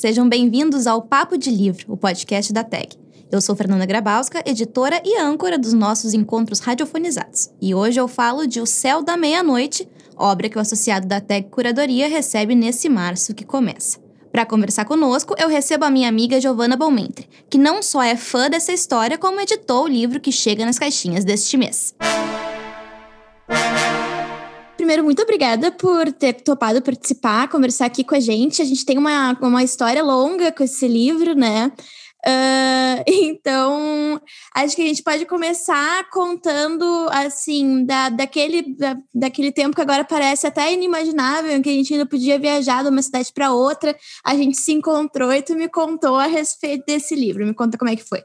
Sejam bem-vindos ao Papo de Livro, o podcast da TAG. Eu sou Fernanda Grabowska, editora e âncora dos nossos encontros radiofonizados. E hoje eu falo de O Céu da Meia-Noite, obra que o associado da TEG Curadoria recebe nesse março que começa. Para conversar conosco, eu recebo a minha amiga Giovanna Balmentre, que não só é fã dessa história, como editou o livro que chega nas caixinhas deste mês. Primeiro, muito obrigada por ter topado participar, conversar aqui com a gente. A gente tem uma, uma história longa com esse livro, né? Uh, então, acho que a gente pode começar contando, assim, da, daquele, da, daquele tempo que agora parece até inimaginável, em que a gente ainda podia viajar de uma cidade para outra. A gente se encontrou e tu me contou a respeito desse livro. Me conta como é que foi.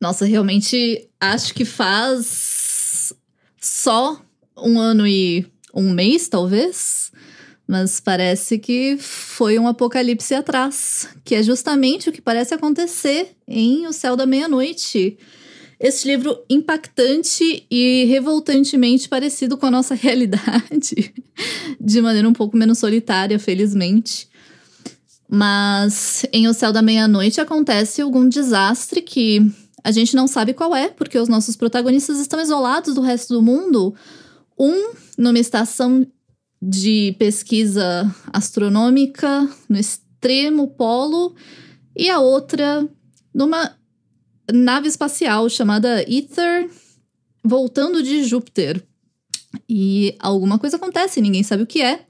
Nossa, realmente acho que faz só um ano e um mês, talvez, mas parece que foi um apocalipse atrás, que é justamente o que parece acontecer em O Céu da Meia-Noite. Este livro impactante e revoltantemente parecido com a nossa realidade, de maneira um pouco menos solitária, felizmente. Mas em O Céu da Meia-Noite acontece algum desastre que a gente não sabe qual é, porque os nossos protagonistas estão isolados do resto do mundo. Um numa estação de pesquisa astronômica no extremo polo e a outra numa nave espacial chamada Ether voltando de Júpiter. E alguma coisa acontece, ninguém sabe o que é.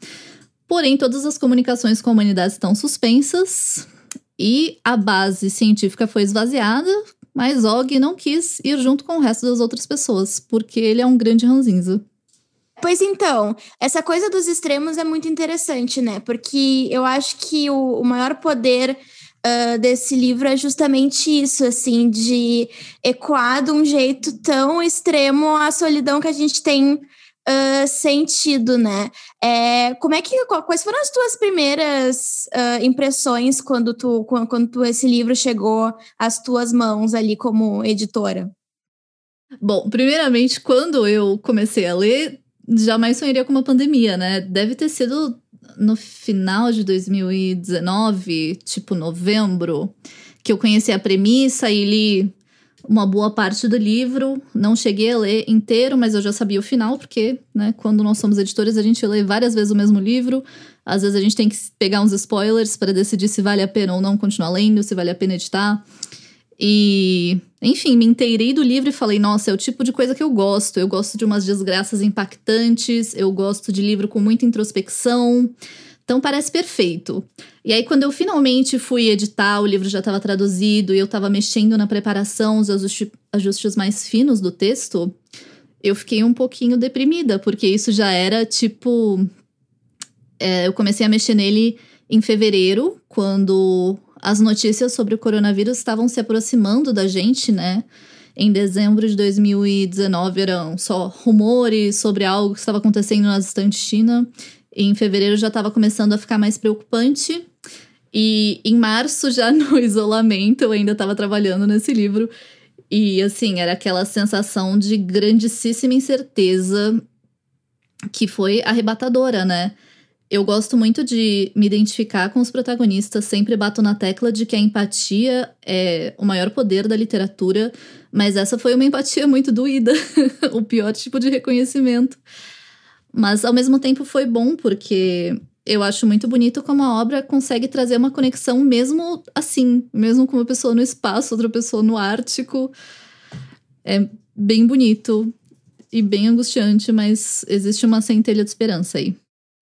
Porém, todas as comunicações com a humanidade estão suspensas e a base científica foi esvaziada, mas Og não quis ir junto com o resto das outras pessoas, porque ele é um grande ranzinza. Pois então, essa coisa dos extremos é muito interessante, né? Porque eu acho que o, o maior poder uh, desse livro é justamente isso, assim, de ecoar de um jeito tão extremo a solidão que a gente tem uh, sentido, né? É, como é que quais foram as tuas primeiras uh, impressões quando tu quando, quando tu, esse livro chegou às tuas mãos ali como editora? Bom, primeiramente, quando eu comecei a ler, jamais sonharia com uma pandemia, né? Deve ter sido no final de 2019, tipo novembro, que eu conheci a premissa e li uma boa parte do livro. Não cheguei a ler inteiro, mas eu já sabia o final, porque, né, quando nós somos editores, a gente lê várias vezes o mesmo livro. Às vezes a gente tem que pegar uns spoilers para decidir se vale a pena ou não continuar lendo, se vale a pena editar. E, enfim, me inteirei do livro e falei: nossa, é o tipo de coisa que eu gosto. Eu gosto de umas desgraças impactantes, eu gosto de livro com muita introspecção. Então parece perfeito. E aí, quando eu finalmente fui editar, o livro já estava traduzido e eu estava mexendo na preparação, os ajustes, mais finos do texto, eu fiquei um pouquinho deprimida, porque isso já era tipo. É, eu comecei a mexer nele em fevereiro, quando as notícias sobre o coronavírus estavam se aproximando da gente, né? Em dezembro de 2019 eram só rumores sobre algo que estava acontecendo na distante China. Em fevereiro já estava começando a ficar mais preocupante. E em março, já no isolamento, eu ainda estava trabalhando nesse livro. E assim, era aquela sensação de grandíssima incerteza que foi arrebatadora, né? Eu gosto muito de me identificar com os protagonistas, sempre bato na tecla de que a empatia é o maior poder da literatura, mas essa foi uma empatia muito doída, o pior tipo de reconhecimento. Mas ao mesmo tempo foi bom, porque eu acho muito bonito como a obra consegue trazer uma conexão mesmo assim, mesmo com uma pessoa no espaço, outra pessoa no Ártico. É bem bonito e bem angustiante, mas existe uma centelha de esperança aí.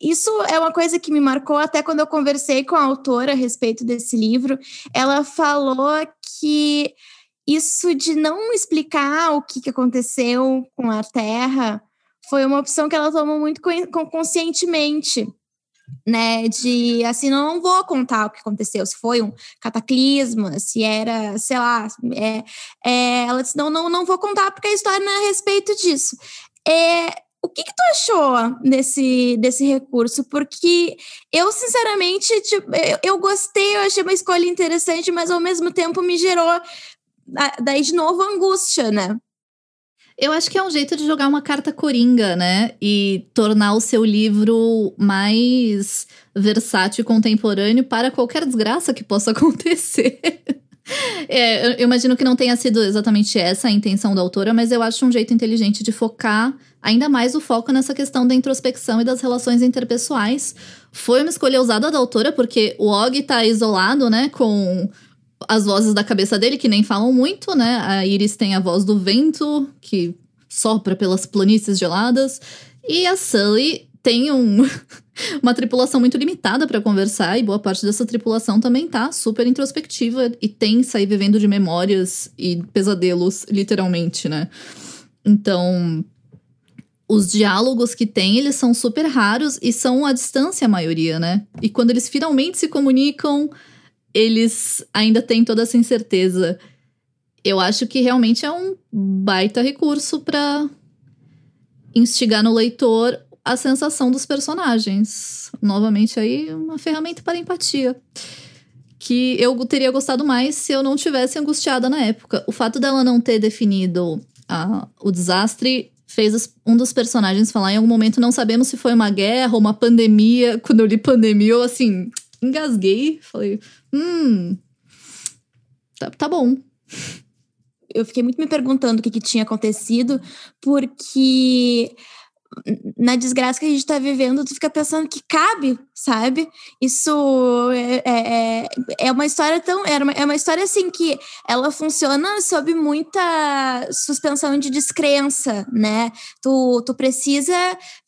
Isso é uma coisa que me marcou até quando eu conversei com a autora a respeito desse livro. Ela falou que isso de não explicar o que, aconteceu com a Terra foi uma opção que ela tomou muito conscientemente. né? De assim, não vou contar o que aconteceu, se foi um cataclisma, se era, sei lá, é, é, ela disse: não, não, não vou contar porque a história não é a respeito disso. É, o que, que, tu achou desse, desse recurso? Porque eu, sinceramente, tipo, eu, eu, gostei, eu achei uma escolha interessante, mas ao mesmo tempo me gerou, daí de novo, angústia, né? Eu acho que é um jeito de jogar uma carta coringa, né? E tornar o seu livro mais versátil e contemporâneo para qualquer desgraça que possa acontecer. é, eu imagino que não tenha sido exatamente essa a intenção da autora, mas eu acho um jeito inteligente de focar ainda mais o foco nessa questão da introspecção e das relações interpessoais. Foi uma escolha ousada da autora, porque o Og tá isolado, né, com as vozes da cabeça dele, que nem falam muito, né? A Iris tem a voz do vento, que sopra pelas planícies geladas. E a Sully tem um, uma tripulação muito limitada para conversar, e boa parte dessa tripulação também tá super introspectiva e tensa e vivendo de memórias e pesadelos, literalmente, né? Então, os diálogos que tem, eles são super raros e são à distância a maioria, né? E quando eles finalmente se comunicam, eles ainda têm toda essa incerteza. Eu acho que realmente é um baita recurso para instigar no leitor a sensação dos personagens. Novamente aí uma ferramenta para empatia. Que eu teria gostado mais se eu não tivesse angustiada na época. O fato dela não ter definido a, o desastre fez um dos personagens falar em algum momento, não sabemos se foi uma guerra ou uma pandemia. Quando eu li pandemia, eu assim, engasguei. Falei, hum, tá, tá bom. Eu fiquei muito me perguntando o que, que tinha acontecido, porque na desgraça que a gente está vivendo, tu fica pensando que cabe, sabe? Isso é, é, é, é uma história tão. É uma, é uma história assim que ela funciona sob muita suspensão de descrença, né? Tu, tu precisa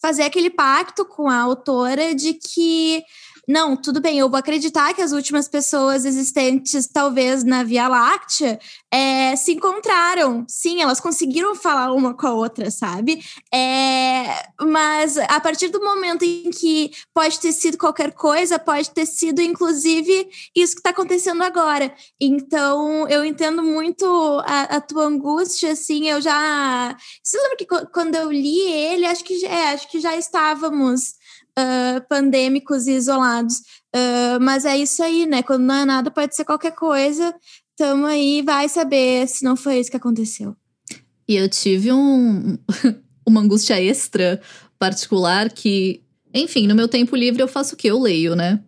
fazer aquele pacto com a autora de que não, tudo bem, eu vou acreditar que as últimas pessoas existentes, talvez na Via Láctea, é, se encontraram. Sim, elas conseguiram falar uma com a outra, sabe? É, mas a partir do momento em que pode ter sido qualquer coisa, pode ter sido, inclusive, isso que está acontecendo agora. Então, eu entendo muito a, a, tua angústia, assim, eu já. Você lembra que quando eu li ele, acho que, é, acho que já estávamos uh, pandêmicos e isolados. Uh, mas é isso aí, né? Quando não é nada, pode ser qualquer coisa. Tamo aí, vai saber se não foi isso que aconteceu. E eu tive um, uma angústia extra particular que, enfim, no meu tempo livre eu faço o que? Eu leio, né?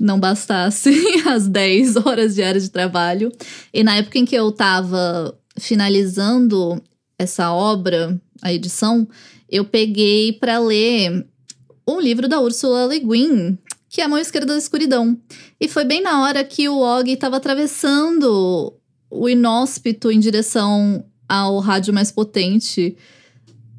Não bastasse as 10 horas diárias de trabalho. E na época em que eu tava finalizando essa obra, a edição, eu peguei para ler um livro da Ursula Le Guin, que é A Mão Esquerda da Escuridão. E foi bem na hora que o Og estava atravessando o inóspito em direção ao rádio mais potente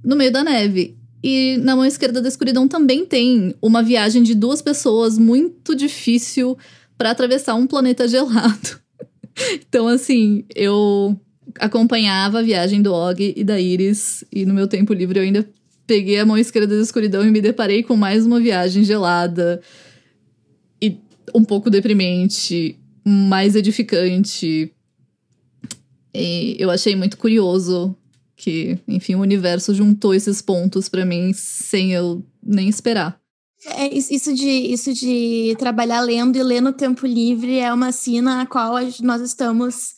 no meio da neve. E na mão esquerda da escuridão também tem uma viagem de duas pessoas muito difícil para atravessar um planeta gelado. então, assim, eu acompanhava a viagem do Og e da Iris, e no meu tempo livre eu ainda peguei a mão esquerda da escuridão e me deparei com mais uma viagem gelada e um pouco deprimente, mais edificante. E eu achei muito curioso que, enfim, o universo juntou esses pontos para mim sem eu nem esperar. É, isso, de, isso de trabalhar lendo e ler no tempo livre é uma sina a qual nós estamos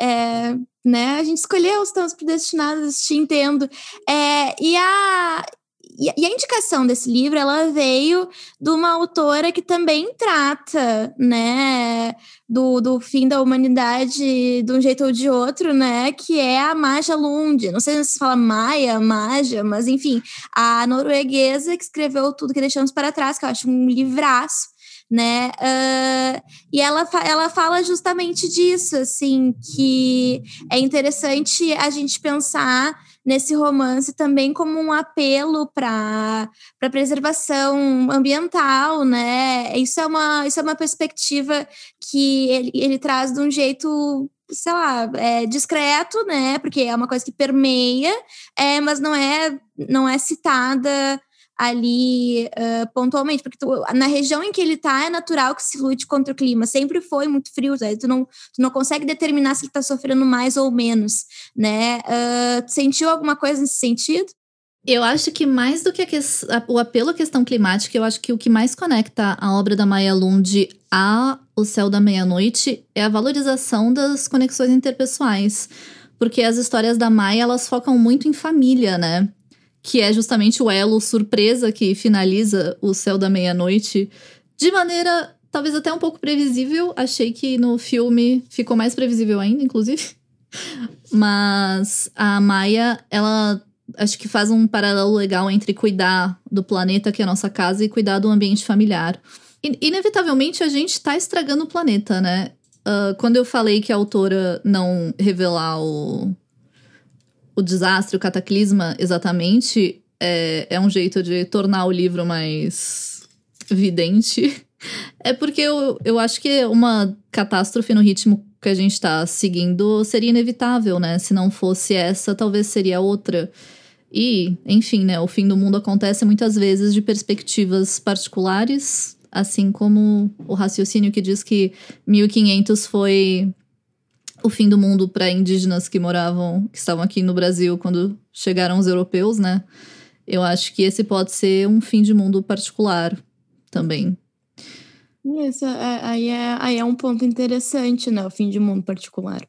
é, né? A gente escolheu, estamos predestinados, te entendo. É, e, a, e a indicação desse livro, ela veio de uma autora que também trata, né, do, do fim da humanidade de um jeito ou de outro, né, que é a Maja Lund. Não sei se fala Maia, Maja, mas enfim, a norueguesa que escreveu Tudo que Deixamos para Trás, que eu acho um livraço né? Uh, e ela, ela fala justamente disso, assim, que é interessante a gente pensar nesse romance também como um apelo para a preservação ambiental, né? Isso é uma, isso é uma perspectiva que ele, ele traz de um jeito sei lá, é discreto, né? Porque é uma coisa que permeia, é, mas não é não é citada ali uh, pontualmente, porque tu, na região em que ele está é natural que se lute contra o clima, sempre foi muito frio, né? tu, não, tu não consegue determinar se ele está sofrendo mais ou menos, né? Uh, sentiu alguma coisa nesse sentido? Eu acho que mais do que a que, a, o apelo à questão climática, eu acho que o que mais conecta a obra da Maya Lund a O Céu da Meia-Noite é a valorização das conexões interpessoais. Porque as histórias da Maya, elas focam muito em família, né? Que é justamente o elo surpresa que finaliza O Céu da Meia-Noite de maneira talvez até um pouco previsível. Achei que no filme ficou mais previsível ainda, inclusive. Mas a Maia, ela acho que faz um paralelo legal entre cuidar do planeta, que é a nossa casa, e cuidar do ambiente familiar. inevitavelmente, a gente tá estragando o planeta, né? Uh, quando eu falei que a autora não revelar o, o desastre, o cataclisma exatamente, é, é um jeito de tornar o livro mais vidente. É porque eu, eu acho que uma catástrofe no ritmo que a gente tá seguindo seria inevitável, né? Se não fosse essa, talvez seria outra. E, enfim, né, o fim do mundo acontece muitas vezes de perspectivas particulares, assim como o raciocínio que diz que 1500 foi o fim do mundo para indígenas que moravam, que estavam aqui no Brasil quando chegaram os europeus, né? Eu acho que esse pode ser um fim de mundo particular também. Isso, é, aí, é, aí é um ponto interessante, né? O fim de mundo particular.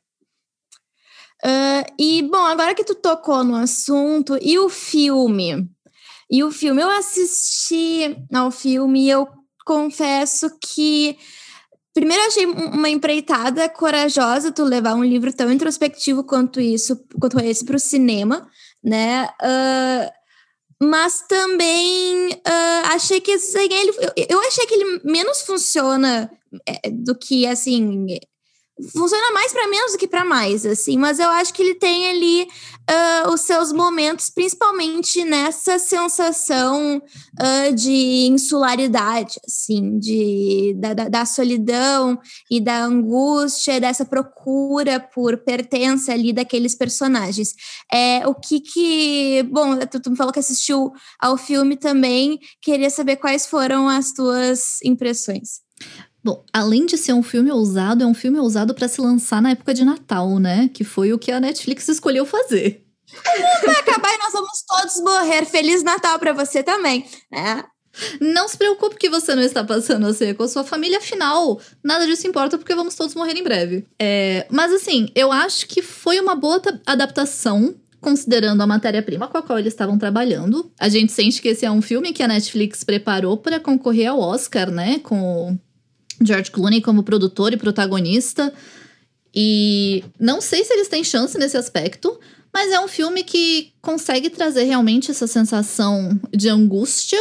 Uh, e, bom, agora que tu tocou no assunto, e o filme? E o filme, eu assisti ao filme e eu confesso que. Primeiro, achei uma empreitada corajosa tu levar um livro tão introspectivo quanto isso, quanto esse, para o cinema, né? Uh, mas também uh, achei que assim, ele, eu, eu achei que ele menos funciona é, do que assim funciona mais para menos do que para mais, assim, mas eu acho que ele tem ali uh, os seus momentos, principalmente nessa sensação uh, de insularidade, assim, de, da, da, solidão e da angústia, dessa procura por pertença ali daqueles personagens. É, o que que... Bom, tu, tu me falou que assistiu ao filme também, queria saber quais foram as tuas impressões. Bom, além de ser um filme ousado, é um filme ousado para se lançar na época de Natal, né? Que foi o que a Netflix escolheu fazer. O mundo vai acabar e nós vamos todos morrer. Feliz Natal para você também, né? Não se preocupe que você não está passando a ser com a sua família, afinal, nada disso importa porque vamos todos morrer em breve. É, mas assim, eu acho que foi uma boa adaptação considerando a matéria-prima com a qual eles estavam trabalhando. A gente sente que esse é um filme que a Netflix preparou para concorrer ao Oscar, né? Com George Clooney como produtor e protagonista. E não sei se eles têm chance nesse aspecto, mas é um filme que consegue trazer realmente essa sensação de angústia.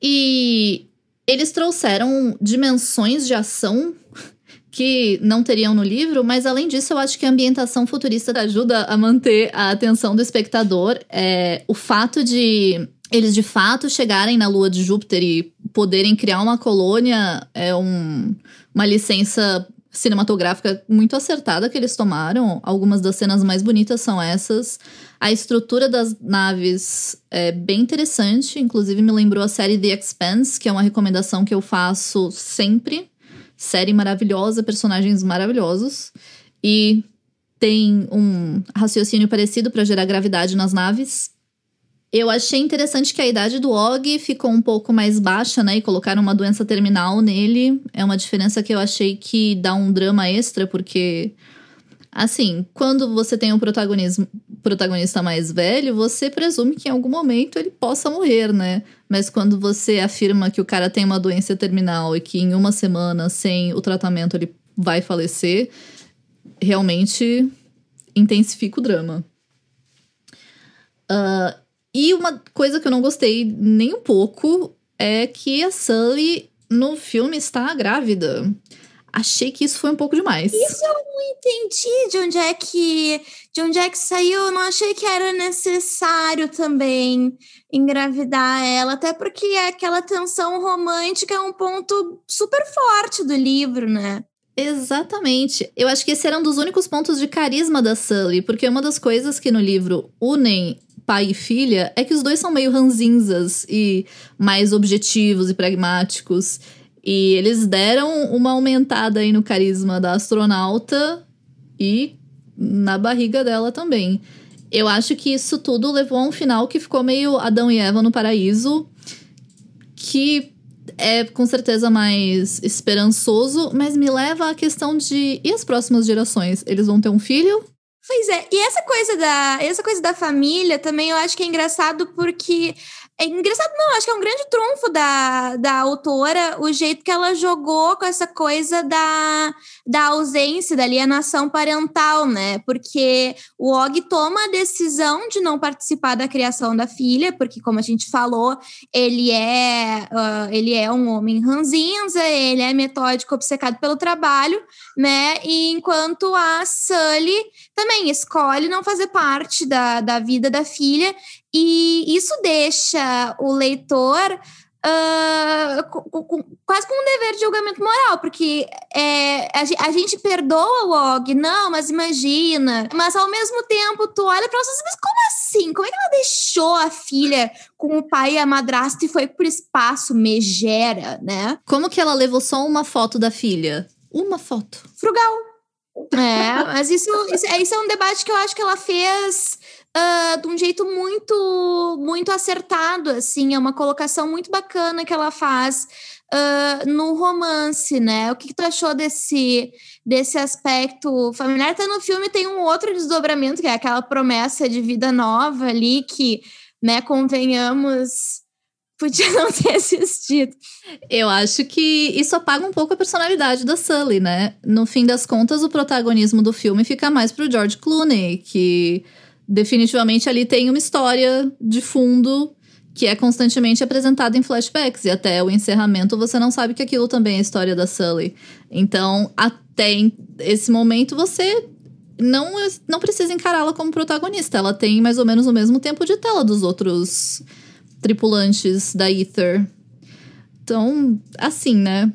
E eles trouxeram dimensões de ação que não teriam no livro, mas além disso, eu acho que a ambientação futurista ajuda a manter a atenção do espectador. É, o fato de eles de fato chegarem na lua de Júpiter e poderem criar uma colônia é um, uma licença cinematográfica muito acertada que eles tomaram. Algumas das cenas mais bonitas são essas. A estrutura das naves é bem interessante, inclusive me lembrou a série The Expanse, que é uma recomendação que eu faço sempre. Série maravilhosa, personagens maravilhosos. E tem um raciocínio parecido para gerar gravidade nas naves. Eu achei interessante que a idade do Og ficou um pouco mais baixa, né? E colocaram uma doença terminal nele. É uma diferença que eu achei que dá um drama extra, porque. Assim, quando você tem um protagonismo, protagonista mais velho, você presume que em algum momento ele possa morrer, né? Mas quando você afirma que o cara tem uma doença terminal e que em uma semana, sem o tratamento, ele vai falecer, realmente intensifica o drama. Uh, e uma coisa que eu não gostei nem um pouco é que a Sully no filme está grávida. Achei que isso foi um pouco demais. Isso eu não entendi de onde é que de onde é que saiu. Eu não achei que era necessário também engravidar ela, até porque aquela tensão romântica é um ponto super forte do livro, né? Exatamente. Eu acho que esse era um dos únicos pontos de carisma da Sully, porque uma das coisas que no livro unem pai e filha é que os dois são meio ranzinzas e mais objetivos e pragmáticos. E eles deram uma aumentada aí no carisma da astronauta e na barriga dela também. Eu acho que isso tudo levou a um final que ficou meio Adão e Eva no paraíso, que é com certeza mais esperançoso, mas me leva à questão de e as próximas gerações? Eles vão ter um filho? Pois é, e essa coisa da essa coisa da família também eu acho que é engraçado porque é engraçado, não, acho que é um grande trunfo da, da autora o jeito que ela jogou com essa coisa da, da ausência, da alienação parental, né? Porque o Og toma a decisão de não participar da criação da filha, porque, como a gente falou, ele é, uh, ele é um homem ranzinza, ele é metódico, obcecado pelo trabalho, né? E enquanto a Sully também escolhe não fazer parte da, da vida da filha e isso deixa o leitor uh, com, com, quase com um dever de julgamento moral, porque é, a, a, gente perdoa o Og, não, mas imagina. Mas ao mesmo tempo, tu olha pra ela mas como assim? Como é que ela deixou a filha com o pai e a madrasta e foi pro espaço megera, né? Como que ela levou só uma foto da filha? Uma foto. Frugal. É, mas isso, isso, é, isso é um debate que eu acho que ela fez uh, de um jeito muito, muito acertado, assim, é uma colocação muito bacana que ela faz uh, no romance, né? O que, que, tu achou desse, desse aspecto familiar? Até no filme tem um outro desdobramento, que é aquela promessa de vida nova ali, que, né, convenhamos podia não ter assistido. Eu acho que isso apaga um pouco a personalidade da Sully, né? No fim das contas, o protagonismo do filme fica mais pro George Clooney, que definitivamente ali tem uma história de fundo que é constantemente apresentada em flashbacks. E até o encerramento você não sabe que aquilo também é a história da Sully. Então, até esse momento você não, não precisa encará-la como protagonista. Ela tem mais ou menos o mesmo tempo de tela dos outros tripulantes da Ether. Então, assim, né?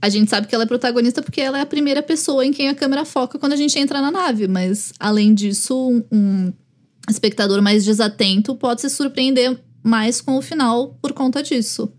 A gente sabe que ela é protagonista porque ela é a primeira pessoa em quem a câmera foca quando a gente entra na nave, mas além disso, um espectador mais desatento pode se surpreender mais com o final por conta disso.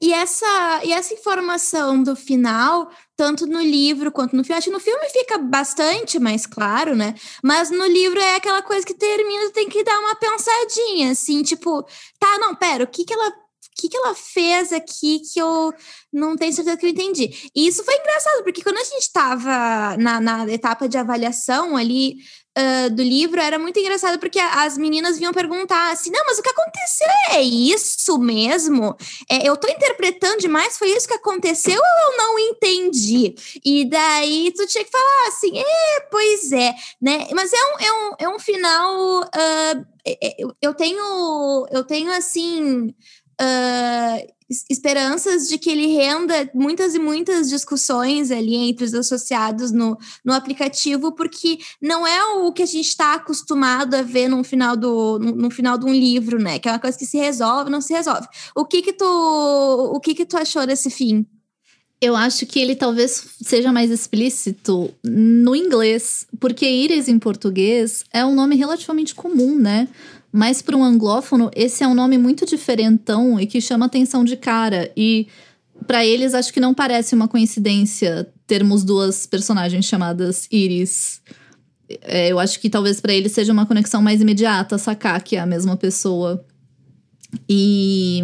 E essa, e essa informação do final, tanto no livro quanto no filme, acho que no filme fica bastante mais claro, né? Mas no livro é aquela coisa que termina, tem que dar uma pensadinha, assim, tipo, tá, não, pera, o que que ela que, que ela fez aqui que eu não tenho certeza que eu entendi. E isso foi engraçado, porque quando a gente estava na, na etapa de avaliação ali uh, do livro, era muito engraçado, porque as meninas vinham perguntar assim: não, mas o que aconteceu é isso mesmo? É, eu estou interpretando demais, foi isso que aconteceu ou eu não entendi? E daí tu tinha que falar assim: é, pois é, né? Mas é um, é um, é um final. Uh, eu tenho, eu tenho assim uh, esperanças de que ele renda muitas e muitas discussões ali entre os associados no, no aplicativo, porque não é o que a gente está acostumado a ver no final, do, no, no, final de um livro, né? Que é uma coisa que se resolve, não se resolve. O que que tu, o que que tu achou desse fim? Eu acho que ele talvez seja mais explícito no inglês, porque Iris em português é um nome relativamente comum, né? Mas para um anglófono, esse é um nome muito diferentão e que chama atenção de cara. E para eles, acho que não parece uma coincidência termos duas personagens chamadas Iris. É, eu acho que talvez para eles seja uma conexão mais imediata, sacar que é a mesma pessoa. E.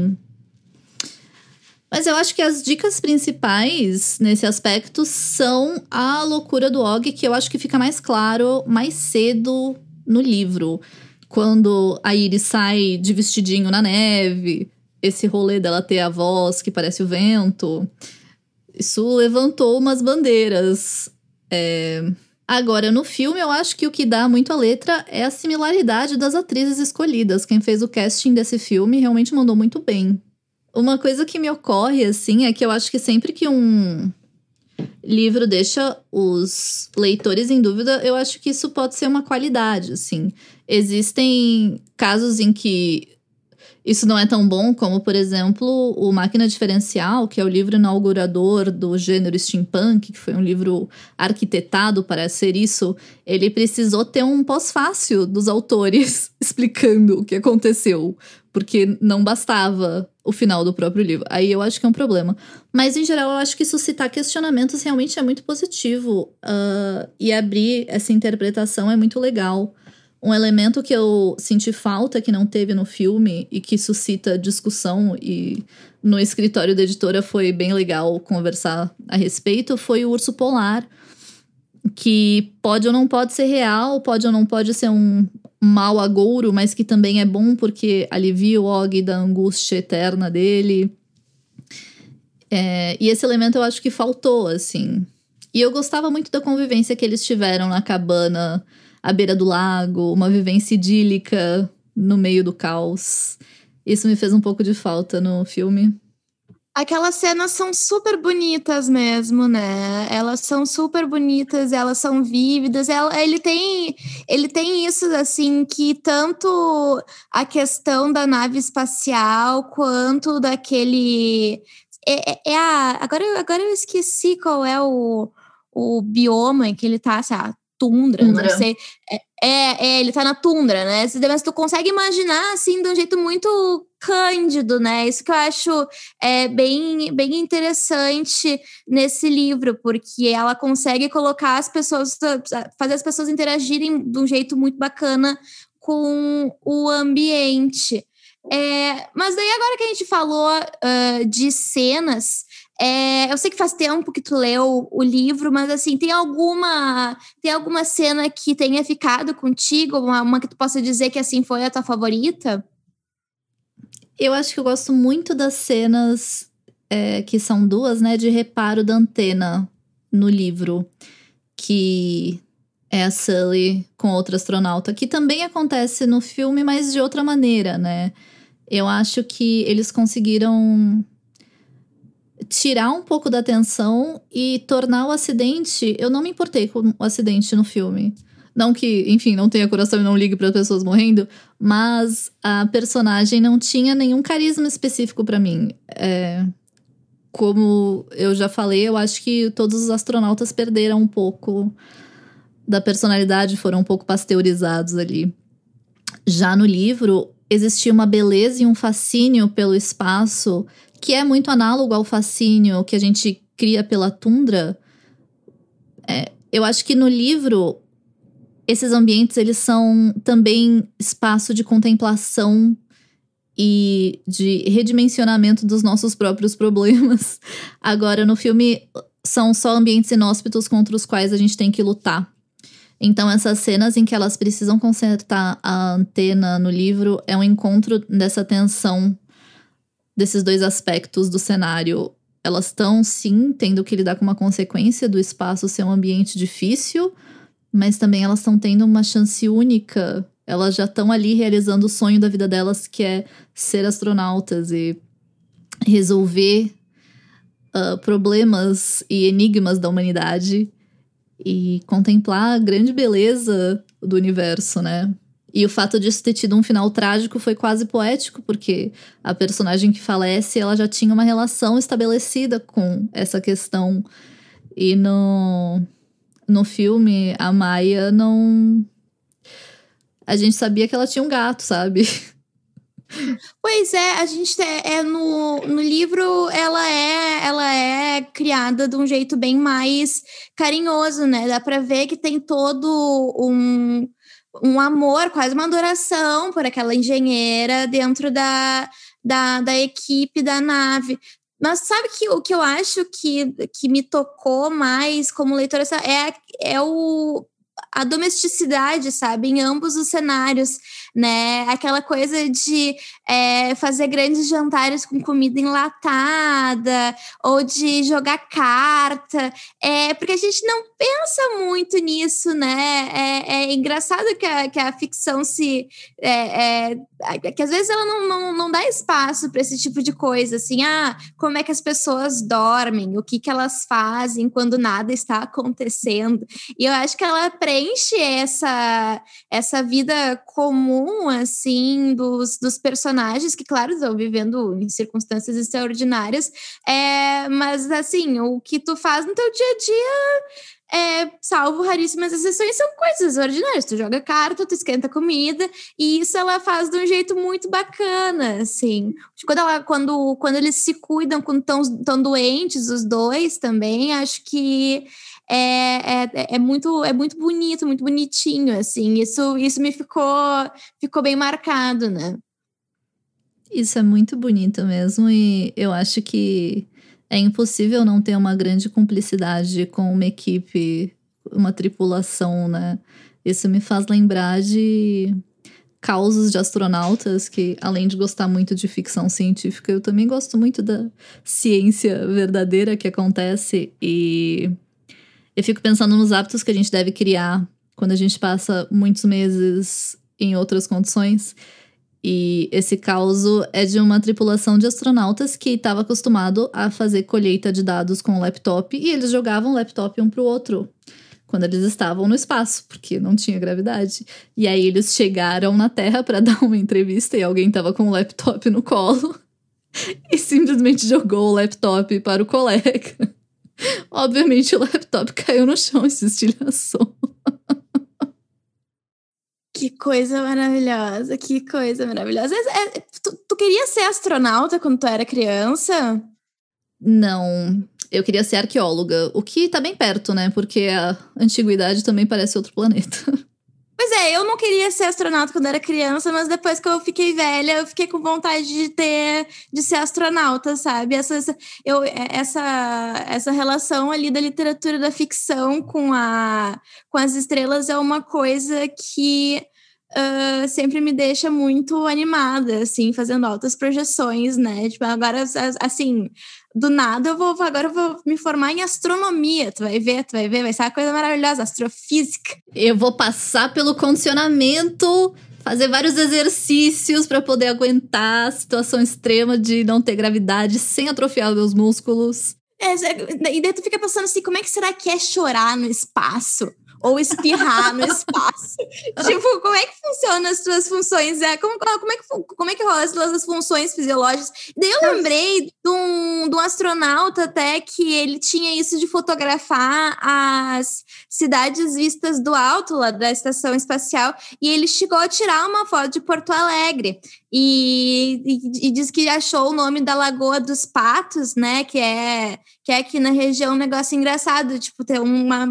Mas eu acho que as dicas principais nesse aspecto são a loucura do Og, que eu acho que fica mais claro mais cedo no livro quando a Iris sai de vestidinho na neve, esse rolê dela ter a voz que parece o vento, isso levantou umas bandeiras. É... Agora, no filme, eu acho que o que dá muito a letra é a similaridade das atrizes escolhidas. Quem fez o casting desse filme realmente mandou muito bem. Uma coisa que me ocorre, assim, é que eu acho que sempre que um livro deixa os leitores em dúvida, eu acho que isso pode ser uma qualidade, assim. Existem casos em que isso não é tão bom como, por exemplo, o Máquina Diferencial, que é o livro inaugurador do gênero steampunk, que foi um livro arquitetado para ser isso. Ele precisou ter um pós-fácil dos autores explicando o que aconteceu, porque não bastava o final do próprio livro. Aí eu acho que é um problema. Mas, em geral, eu acho que suscitar questionamentos realmente é muito positivo. Uh, e abrir essa interpretação é muito legal. Um elemento que eu senti falta que não teve no filme e que suscita discussão e no escritório da editora foi bem legal conversar a respeito foi o urso polar, que pode ou não pode ser real, pode ou não pode ser um mal agouro, mas que também é bom porque alivia o Og da angústia eterna dele. É, e esse elemento eu acho que faltou, assim. E eu gostava muito da convivência que eles tiveram na cabana à beira do lago, uma vivência idílica no meio do caos. Isso me fez um pouco de falta no filme. Aquelas cenas são super bonitas mesmo, né? Elas são super bonitas, elas são vívidas. Ela, ele tem ele tem isso assim que tanto a questão da nave espacial quanto daquele é, é, é a agora agora eu esqueci qual é o, o bioma que ele tá, tundra, tundra. não sei. É, é, é, ele tá na tundra, né? Mas tu consegue imaginar, assim, de um jeito muito cândido, né? Isso que eu acho é, bem, bem interessante nesse livro, porque ela consegue colocar as pessoas, fazer as pessoas interagirem de um jeito muito bacana com o ambiente. É, mas daí agora que a gente falou uh, de cenas, é, eu sei que faz tempo que tu leu o livro, mas assim, tem alguma tem alguma cena que tenha ficado contigo, uma, uma que tu possa dizer que assim foi a tua favorita? Eu acho que eu gosto muito das cenas é, que são duas, né, de reparo da antena no livro, que é a Sully com outro astronauta, que também acontece no filme, mas de outra maneira, né? Eu acho que eles conseguiram tirar um pouco da atenção e tornar o acidente. Eu não me importei com o acidente no filme. Não que, enfim, não tenha coração e não ligue para as pessoas morrendo, mas a personagem não tinha nenhum carisma específico para mim. É, como eu já falei, eu acho que todos os astronautas perderam um pouco da personalidade, foram um pouco pasteurizados ali. Já no livro, existia uma beleza e um fascínio pelo espaço que é muito análogo ao fascínio que a gente cria pela tundra. É, eu acho que no livro esses ambientes eles são também espaço de contemplação e de redimensionamento dos nossos próprios problemas. Agora no filme são só ambientes inóspitos contra os quais a gente tem que lutar. Então essas cenas em que elas precisam consertar a antena no livro é um encontro dessa tensão desses dois aspectos do cenário, elas estão sim tendo que lidar com uma consequência do espaço ser um ambiente difícil, mas também elas estão tendo uma chance única. Elas já estão ali realizando o sonho da vida delas, que é ser astronautas e resolver uh, problemas e enigmas da humanidade e contemplar a grande beleza do universo, né? E o fato disso ter tido um final trágico foi quase poético, porque a personagem que falece, ela já tinha uma relação estabelecida com essa questão. E no, no filme, a Maia não. A gente sabia que ela tinha um gato, sabe? Pois é, a gente é, é no, no livro ela é ela é criada de um jeito bem mais carinhoso, né? Dá para ver que tem todo um um amor, quase uma adoração por aquela engenheira dentro da, da, da equipe da nave. Mas sabe que o que eu acho que, que me tocou mais como leitora é, é o, a domesticidade, sabe, em ambos os cenários, né? Aquela coisa de é, fazer grandes jantares com comida enlatada ou de jogar carta, é porque a gente não pensa muito nisso, né? É, é engraçado que a, que a ficção se é, é que às vezes ela não, não, não dá espaço para esse tipo de coisa, assim, ah, como é que as pessoas dormem, o que que elas fazem quando nada está acontecendo. E eu acho que ela preenche essa, essa vida comum comum, assim, dos, dos personagens, que, claro, estão vivendo em circunstâncias extraordinárias, é, mas, assim, o que tu faz no teu dia a dia é, salvo raríssimas exceções, são coisas ordinárias. Tu joga carta, tu esquenta comida, e isso ela faz de um jeito muito bacana, assim. Quando, ela, quando, quando eles se cuidam, quando estão tão doentes, os dois também, acho que é, é, é, muito, é muito bonito, muito bonitinho, assim. Isso, isso me ficou, ficou bem marcado, né? Isso é muito bonito mesmo, e eu acho que é impossível não ter uma grande cumplicidade com uma equipe, uma tripulação, né? Isso me faz lembrar de causos de astronautas, que além de gostar muito de ficção científica, eu também gosto muito da ciência verdadeira que acontece e eu fico pensando nos hábitos que a gente deve criar quando a gente passa muitos meses em outras condições. E esse caos é de uma tripulação de astronautas que estava acostumado a fazer colheita de dados com o laptop e eles jogavam o laptop um pro outro quando eles estavam no espaço, porque não tinha gravidade. E aí eles chegaram na Terra para dar uma entrevista e alguém estava com o laptop no colo e simplesmente jogou o laptop para o colega. Obviamente o laptop caiu no chão e se estilhaçou. Que coisa maravilhosa, que coisa maravilhosa. É, tu, tu queria ser astronauta quando tu era criança? Não, eu queria ser arqueóloga, o que tá bem perto, né? Porque a antiguidade também parece outro planeta. Pois é, eu não queria ser astronauta quando era criança, mas depois que eu fiquei velha, eu fiquei com vontade de ter, de ser astronauta, sabe? Essa, essa, eu, é, essa, essa relação ali da literatura da ficção com, a, com as estrelas é uma coisa que uh, sempre me deixa muito animada, assim, fazendo altas projeções, né? Tipo, agora, assim, do nada eu vou, agora eu vou me formar em astronomia, tu vai ver, tu vai ver, vai ser uma coisa maravilhosa, astrofísica. Eu vou passar pelo condicionamento fazer vários exercícios para poder aguentar a situação extrema de não ter gravidade sem atrofiar meus músculos. É, e daí tu fica pensando assim, como é que será que é chorar no espaço? Ou espirrar no espaço. tipo, como é que funcionam as suas funções? É, como, como, é que, como é que rola as suas funções fisiológicas? Daí eu lembrei de um, de um astronauta até que ele tinha isso de fotografar as cidades vistas do alto lá da estação espacial e ele chegou a tirar uma foto de Porto Alegre e, e, e diz que achou o nome da Lagoa dos Patos, né, que é que é aqui na região um negócio engraçado, tipo, ter uma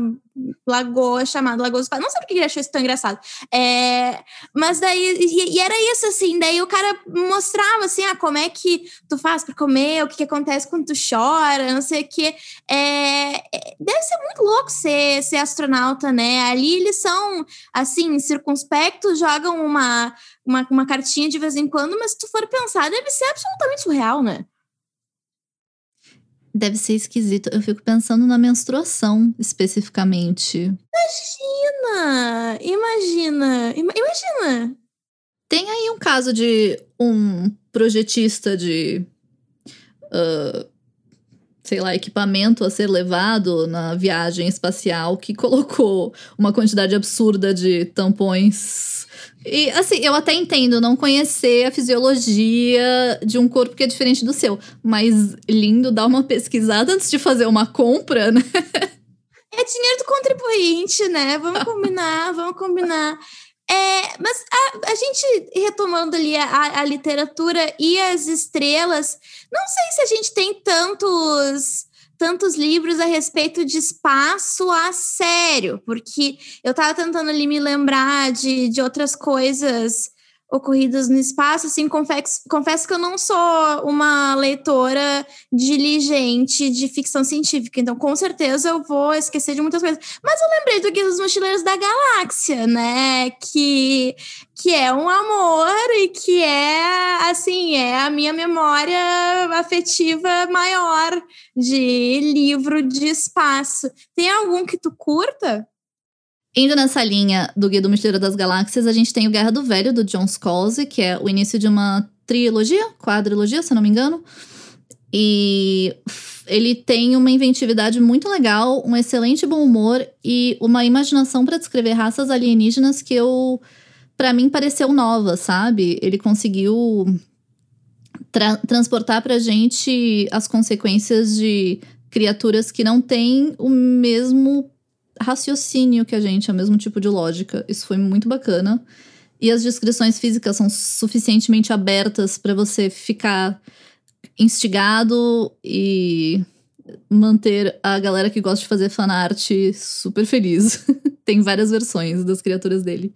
lagoa chamada Lagoa dos Patos. Não sei porque ele achou isso tão engraçado. É, mas daí, e, e, era isso, assim, daí o cara mostrava, assim, ah, como é que tu faz para comer, o que, que acontece quando tu chora, não sei o quê. É, é, deve ser muito louco ser, ser astronauta, né? Ali eles são, assim, circunspectos, jogam uma, uma, uma cartinha de vez em quando, mas se tu for pensar, deve ser absolutamente surreal, né? Deve ser esquisito. Eu fico pensando na menstruação, especificamente. Imagina! Imagina! Imagina! Tem aí um caso de um projetista de. Uh, sei lá, equipamento a ser levado na viagem espacial que colocou uma quantidade absurda de tampões e assim, eu até entendo não conhecer a fisiologia de um corpo que é diferente do seu, mas lindo dar uma pesquisada antes de fazer uma compra, né? É dinheiro do contribuinte, né? Vamos combinar, vamos combinar. É, mas a, a, gente, retomando ali a, a literatura e as estrelas, não sei se a gente tem tantos tantos livros a respeito de espaço a sério, porque eu estava tentando ali me lembrar de, de outras coisas ocorridas no espaço, assim, confesso, confesso que eu não sou uma leitora diligente de ficção científica, então com certeza eu vou esquecer de muitas coisas. Mas eu lembrei do Guia dos Mochileiros da Galáxia, né? Que, que é um amor e que é, assim, é a minha memória afetiva maior de livro de espaço. Tem algum que tu curta? Indo nessa linha do Guia do Mistério das Galáxias, a gente tem o Guerra do Velho, do John Scalzi, que é o início de uma trilogia, quadrilogia, se não me engano. E ele tem uma inventividade muito legal, um excelente bom humor e uma imaginação para descrever raças alienígenas que eu para mim pareceu nova, sabe? Ele conseguiu tra transportar pra gente as consequências de criaturas que não têm o mesmo raciocínio que a gente, o mesmo tipo de lógica. Isso foi muito bacana. E as descrições físicas são suficientemente abertas para você ficar instigado e manter a galera que gosta de fazer fanart super feliz. Tem várias versões das criaturas dele.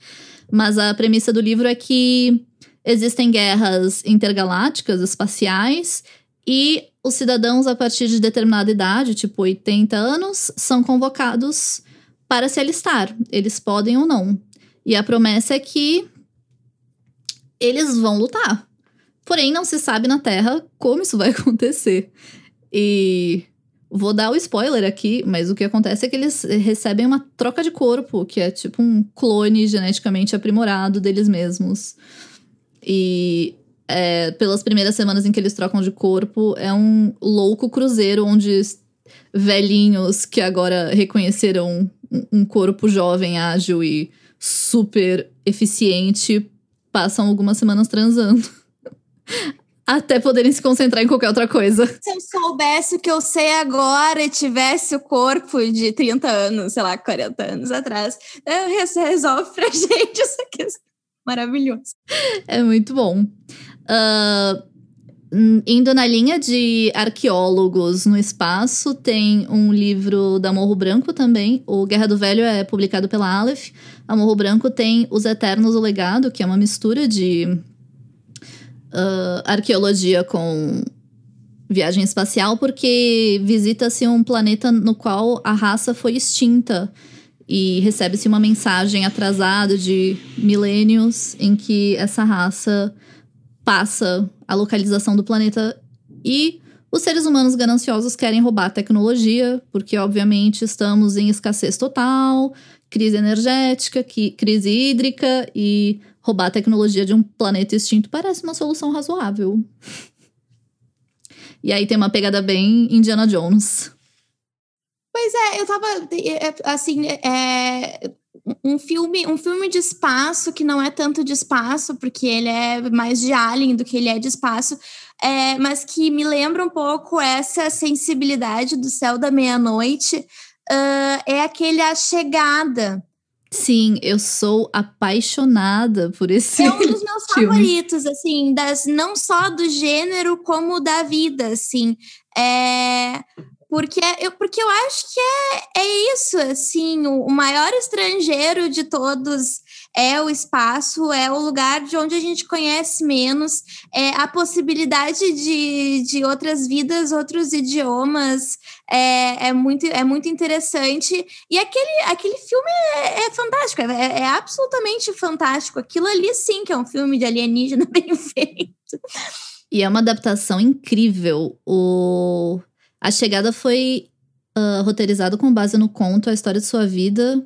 Mas a premissa do livro é que existem guerras intergalácticas, espaciais, e os cidadãos, a partir de determinada idade, tipo 80 anos, são convocados para se alistar. Eles podem ou não. E a promessa é que eles vão lutar. Porém, não se sabe na Terra como isso vai acontecer. E Vou dar o spoiler aqui, mas o que acontece é que eles recebem uma troca de corpo, que é tipo um clone geneticamente aprimorado deles mesmos. E é, pelas primeiras semanas em que eles trocam de corpo, é um louco cruzeiro onde velhinhos que agora reconheceram um corpo jovem, ágil e super eficiente passam algumas semanas transando. até poderem se concentrar em qualquer outra coisa. Se eu soubesse o que eu sei agora e tivesse o corpo de 30 anos, sei lá, 40 anos atrás, resolve pra gente essa questão. Maravilhoso. É muito bom. Uh, indo na linha de arqueólogos no espaço, tem um livro da Morro Branco também. O Guerra do Velho é publicado pela Aleph. A Morro Branco tem Os Eternos o Legado, que é uma mistura de uh, arqueologia com viagem espacial, porque visita-se um planeta no qual a raça foi extinta e recebe-se uma mensagem atrasada de milênios em que essa raça passa a localização do planeta e os seres humanos gananciosos querem roubar a tecnologia, porque obviamente estamos em escassez total, crise energética, crise hídrica e roubar a tecnologia de um planeta extinto parece uma solução razoável. E aí tem uma pegada bem Indiana Jones. Pois é, eu tava é, é, assim, é, um filme, um filme de espaço que não é tanto de espaço, porque ele é mais de alien do que ele é de espaço, é, mas que me lembra um pouco essa sensibilidade do céu da meia-noite, uh, é aquele A Chegada, Sim, eu sou apaixonada por esse É um dos meus filme. favoritos, assim, das, não só do gênero, como da vida, assim. É, porque eu, porque eu acho que é, é isso, assim, o, o maior estrangeiro de todos é o espaço, é o lugar de onde a gente conhece menos, é a possibilidade de, de outras vidas, outros idiomas, é, é, muito, é muito interessante. E aquele, aquele filme é, é fantástico, é, é, absolutamente fantástico. Aquilo ali sim que é um filme de alienígena bem feito. E é uma adaptação incrível. O... A Chegada foi uh, roteirizado com base no conto A História de Sua Vida,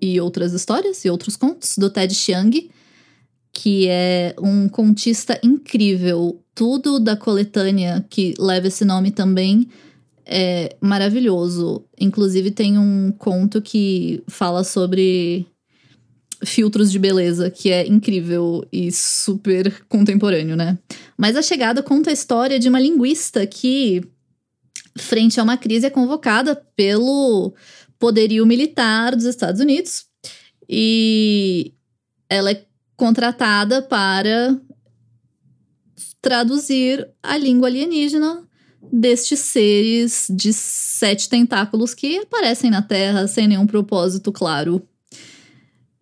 e outras histórias e outros contos do Ted Chiang, que é um contista incrível. Tudo da coletânea que leva esse nome também é maravilhoso. Inclusive tem um conto que fala sobre filtros de beleza, que é incrível e super contemporâneo, né? Mas a chegada conta a história de uma linguista que, frente a uma crise, é convocada pelo poderio militar dos Estados Unidos e ela é contratada para traduzir a língua alienígena destes seres de sete tentáculos que aparecem na Terra sem nenhum propósito claro.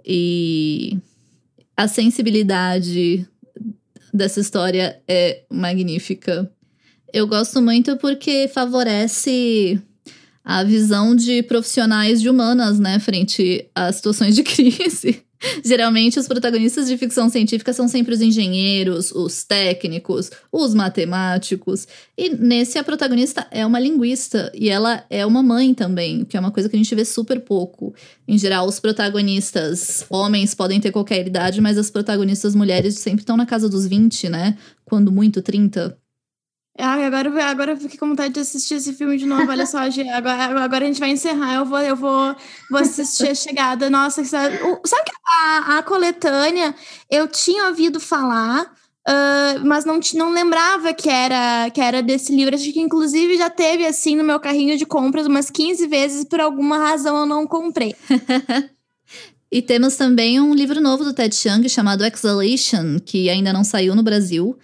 E a sensibilidade dessa história é magnífica. Eu gosto muito porque favorece a visão de profissionais de humanas, né, frente a situações de crise. Geralmente, os protagonistas de ficção científica são sempre os engenheiros, os técnicos, os matemáticos. E nesse, a protagonista é uma linguista e ela é uma mãe também, que é uma coisa que a gente vê super pouco. Em geral, os protagonistas homens podem ter qualquer idade, mas as protagonistas mulheres sempre estão na casa dos 20, né? Quando muito, 30. Ai, agora, agora eu fiquei com vontade de assistir esse filme de novo. Olha só, agora, agora a gente vai encerrar. Eu vou, eu vou, vou assistir a chegada. Nossa, sabe, sabe que a, a coletânea eu tinha ouvido falar, uh, mas não, não lembrava que era, que era desse livro. Acho que, inclusive, já teve assim no meu carrinho de compras umas 15 vezes, por alguma razão eu não comprei. e temos também um livro novo do Ted Chiang chamado Exhalation, que ainda não saiu no Brasil.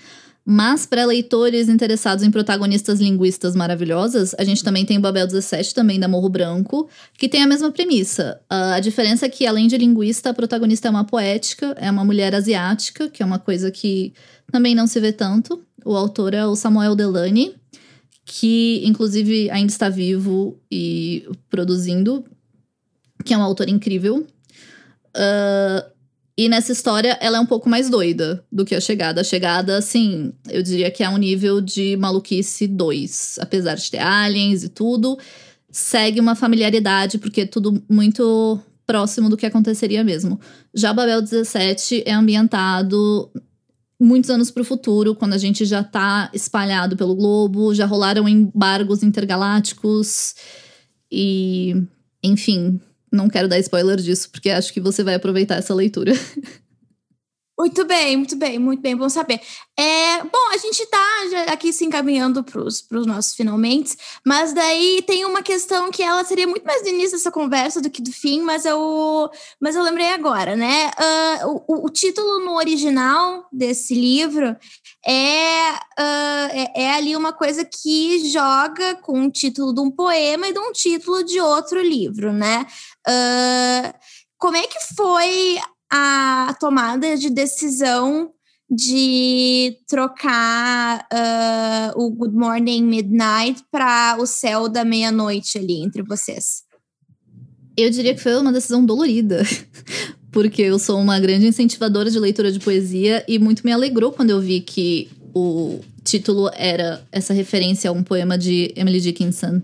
Mas para leitores interessados em protagonistas linguistas maravilhosas, a gente também tem o Babel 17, também da Morro Branco, que tem a mesma premissa. Uh, a diferença é que, além de linguista, a protagonista é uma poética, é uma mulher asiática, que é uma coisa que também não se vê tanto. O autor é o Samuel Delany, que inclusive ainda está vivo e produzindo, que é um autor incrível. Uh, e nessa história, ela é um pouco mais doida do que a chegada. A chegada, assim, eu diria que é um nível de maluquice 2. Apesar de ter aliens e tudo, segue uma familiaridade, porque é tudo muito próximo do que aconteceria mesmo. Já Babel 17 é ambientado muitos anos para o futuro, quando a gente já tá espalhado pelo globo, já rolaram embargos intergalácticos e, enfim, não quero dar spoiler disso, porque acho que você vai aproveitar essa leitura. Muito bem, muito bem, muito bem, bom saber. É, bom, a gente está aqui se encaminhando para os nossos finalmente, mas daí tem uma questão que ela seria muito mais do início dessa conversa do que do fim, mas eu, mas eu lembrei agora, né? Uh, o, o, título no original desse livro é, uh, é, é, ali uma coisa que joga com o título de um poema e de um título de outro livro, né? Uh, como é que foi a tomada de decisão de trocar uh, o Good Morning Midnight para o céu da meia-noite ali entre vocês? Eu diria que foi uma decisão dolorida, porque eu sou uma grande incentivadora de leitura de poesia e muito me alegrou quando eu vi que o título era essa referência a um poema de Emily Dickinson.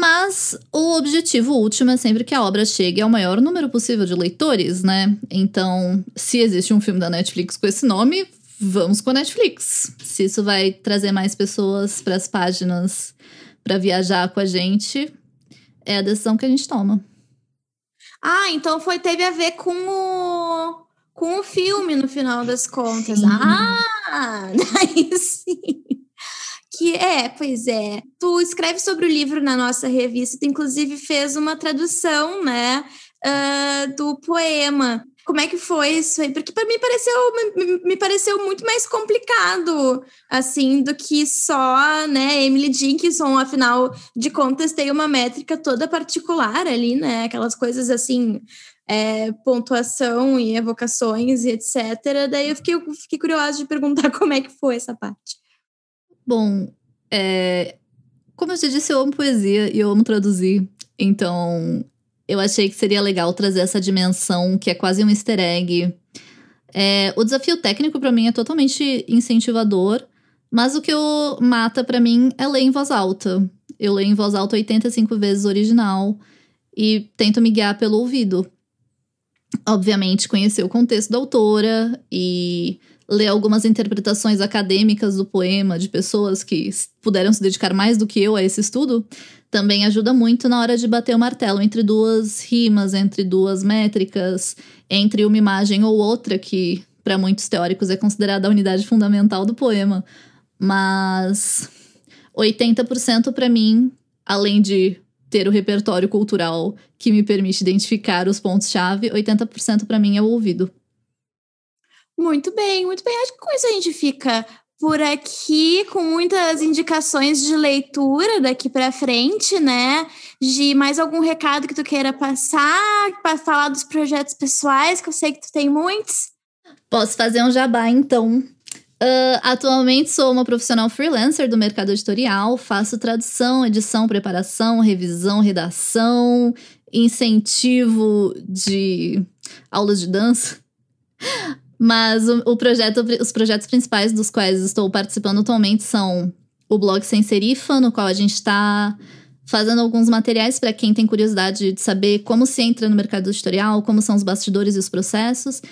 Mas o objetivo último é sempre que a obra chegue ao maior número possível de leitores, né? Então, se existe um filme da Netflix com esse nome, vamos com a Netflix. Se isso vai trazer mais pessoas para as páginas para viajar com a gente, é a decisão que a gente toma. Ah, então foi teve a ver com o com o filme no final das contas. Sim. Ah, daí sim que é, pois é. Tu escreve sobre o livro na nossa revista, tu inclusive fez uma tradução, né, uh, do poema. Como é que foi isso aí? Porque para mim pareceu me, me, pareceu muito mais complicado assim do que só, né, Emily Dickinson, afinal de contas tem uma métrica toda particular ali, né? Aquelas coisas assim, é, pontuação e evocações e etc. Daí eu fiquei, fiquei curiosa de perguntar como é que foi essa parte. Bom, é, como eu te disse, eu amo poesia e eu amo traduzir. Então, eu achei que seria legal trazer essa dimensão que é quase um easter egg. É, o desafio técnico para mim é totalmente incentivador, mas o que eu mata para mim é ler em voz alta. Eu leio em voz alta 85 vezes original e tento me guiar pelo ouvido. Obviamente, conhecer o contexto da autora e ler algumas interpretações acadêmicas do poema de pessoas que puderam se dedicar mais do que eu a esse estudo, também ajuda muito na hora de bater o martelo entre duas rimas, entre duas métricas, entre uma imagem ou outra que para muitos teóricos é considerada a unidade fundamental do poema. Mas 80% para mim, além de ter o repertório cultural que me permite identificar os pontos-chave, 80% para mim é o ouvido. Muito bem, muito bem. Acho que com isso a gente fica por aqui com muitas indicações de leitura daqui para frente, né? De mais algum recado que tu queira passar para falar dos projetos pessoais, que eu sei que tu tem muitos. Posso fazer um jabá então. Uh, atualmente sou uma profissional freelancer do mercado editorial, faço tradução, edição, preparação, revisão, redação, incentivo de aulas de dança. Mas o, o, projeto, os projetos principais dos quais estou participando atualmente são o blog Sem Serifa, no qual a gente está fazendo alguns materiais para quem tem curiosidade de saber como se entra no mercado editorial, como são os bastidores e os processos.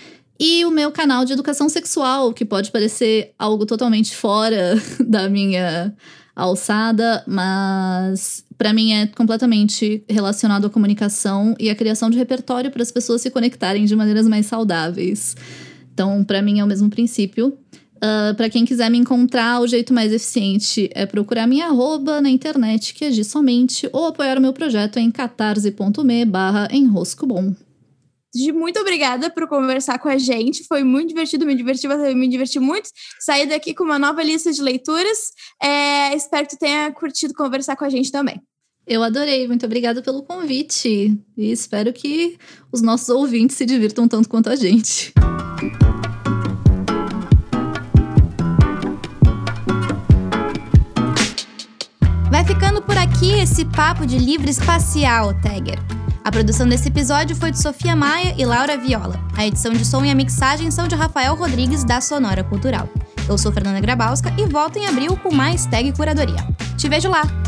E o meu canal de educação sexual, que pode parecer algo totalmente fora da minha alçada, mas para mim é completamente relacionado à comunicação e à criação de repertório para as pessoas se conectarem de maneiras mais saudáveis. Então, para mim é o mesmo princípio. Uh, ah, para quem quiser me encontrar, o jeito mais eficiente é procurar minha arroba na internet, que é somente, ou apoiar o meu projeto em catarse.me barra enroscobom. Muito obrigada por conversar com a gente. Foi muito divertido, me diverti, me diverti muito. Saí daqui com uma nova lista de leituras. É, espero que tu tenha curtido conversar com a gente também. Eu adorei, muito obrigada pelo convite. E espero que os nossos ouvintes se divirtam tanto quanto a gente. Vai ficando por aqui esse papo de livre espacial, Tagger. A produção desse episódio foi de Sofia Maia e Laura Viola. A edição de som e a mixagem são de Rafael Rodrigues, da Sonora Cultural. Eu sou Fernanda Grabowska e volto em abril com mais Tag Curadoria. Te vejo lá!